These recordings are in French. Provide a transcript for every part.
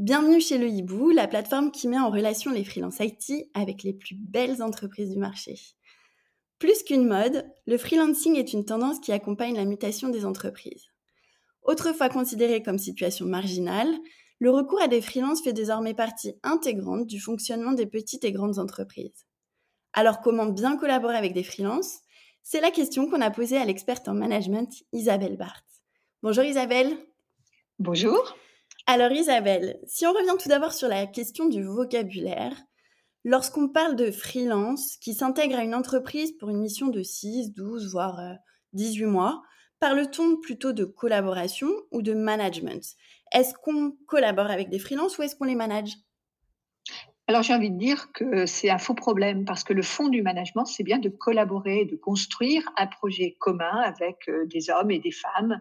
Bienvenue chez le Hibou, la plateforme qui met en relation les freelances IT avec les plus belles entreprises du marché. Plus qu'une mode, le freelancing est une tendance qui accompagne la mutation des entreprises. Autrefois considéré comme situation marginale, le recours à des freelances fait désormais partie intégrante du fonctionnement des petites et grandes entreprises. Alors comment bien collaborer avec des freelances? C'est la question qu'on a posée à l'experte en management Isabelle Barthes. Bonjour Isabelle. Bonjour. Alors Isabelle, si on revient tout d'abord sur la question du vocabulaire, lorsqu'on parle de freelance qui s'intègre à une entreprise pour une mission de 6, 12, voire 18 euh, mois, parle-t-on plutôt de collaboration ou de management? Est-ce qu'on collabore avec des freelances ou est-ce qu'on les manage? Alors j'ai envie de dire que c'est un faux problème parce que le fond du management, c'est bien de collaborer, de construire un projet commun avec euh, des hommes et des femmes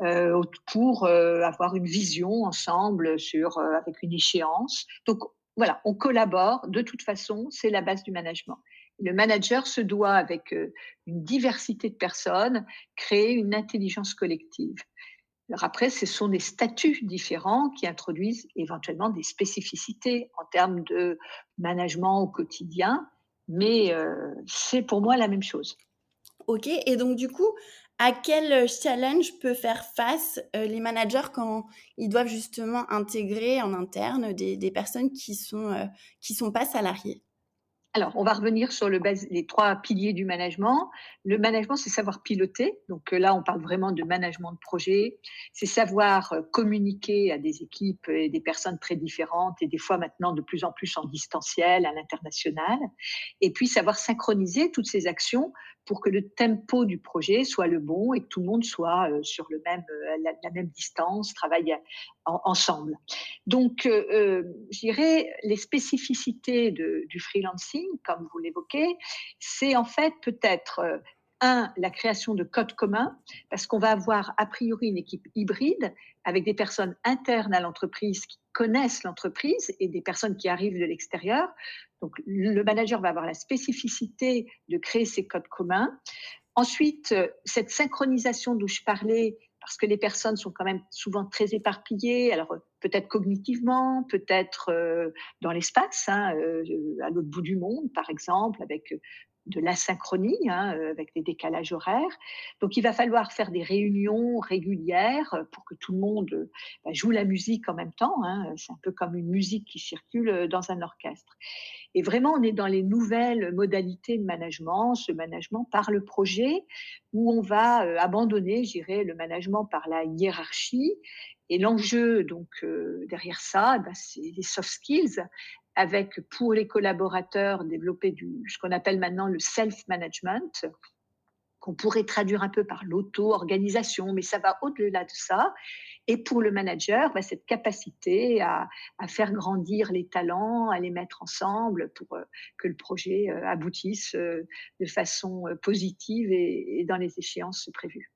euh, pour euh, avoir une vision ensemble sur avec une échéance. Donc voilà, on collabore. De toute façon, c'est la base du management. Le manager se doit, avec une diversité de personnes, créer une intelligence collective. Après, ce sont des statuts différents qui introduisent éventuellement des spécificités en termes de management au quotidien, mais euh, c'est pour moi la même chose. Ok, et donc du coup, à quel challenge peut faire face euh, les managers quand ils doivent justement intégrer en interne des, personnes qui sont, euh, sont pas salariées? Alors, on va revenir sur le les trois piliers du management. Le management, c'est savoir piloter. Donc euh, là, on parle vraiment de management de projet. C'est savoir euh, communiquer à des équipes et des personnes très différentes et des fois maintenant de plus en plus en distanciel, à l'international. Et puis savoir synchroniser toutes ces actions pour que le tempo du projet soit le bon et que tout le monde soit euh, sur la, même distance, travaille ensemble. Donc, euh, je dirais, les spécificités du freelancing comme vous l'évoquez, c'est en fait peut-être euh, un, la création de codes communs, parce qu'on va avoir a priori une équipe hybride avec des personnes internes à l'entreprise qui connaissent l'entreprise et des personnes qui arrivent de l'extérieur. Donc le manager va avoir la spécificité de créer ces codes communs. Ensuite, euh, cette synchronisation dont je parlais, parce que les personnes sont quand même souvent très éparpillées, alors peut-être cognitivement, peut-être euh, dans l'espace, hein, euh, à l'autre bout du monde, par exemple, avec de l'asynchronie, hein, avec des décalages horaires. Donc, il va falloir faire des réunions régulières pour que tout le monde bah, joue la musique en même temps. Hein. C'est un peu comme une musique qui circule dans un orchestre. Et vraiment, on est dans les nouvelles modalités de management, ce management par le projet, où on va abandonner, j'irai, le management par la hiérarchie et l'enjeu donc euh, derrière ça, bah, c'est les soft skills, avec pour les collaborateurs développer du, ce qu'on appelle maintenant le self-management, qu'on pourrait traduire un peu par l'auto-organisation, mais ça va au-delà de ça. Et pour le manager, bah, cette capacité à, faire grandir les talents, à les mettre ensemble pour euh, que le projet euh, aboutisse de façon positive et dans les échéances prévues.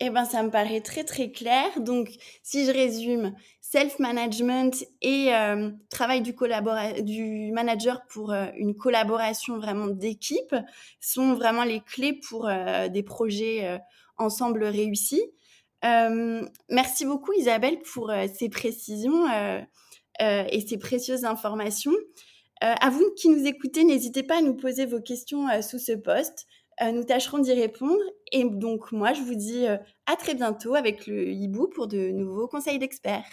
Eh ben, ça me paraît très très clair. Donc, si je résume, self-management et euh, travail du, manager pour euh, une collaboration vraiment d'équipe sont vraiment les clés pour euh, des projets ensemble réussis. merci beaucoup Isabelle pour ces précisions et ces précieuses informations. à vous qui nous écoutez, n'hésitez pas à nous poser vos questions sous ce post. Euh, nous tâcherons d'y répondre. Et donc, moi, je vous dis euh, à très bientôt avec le hibou pour de nouveaux conseils d'experts.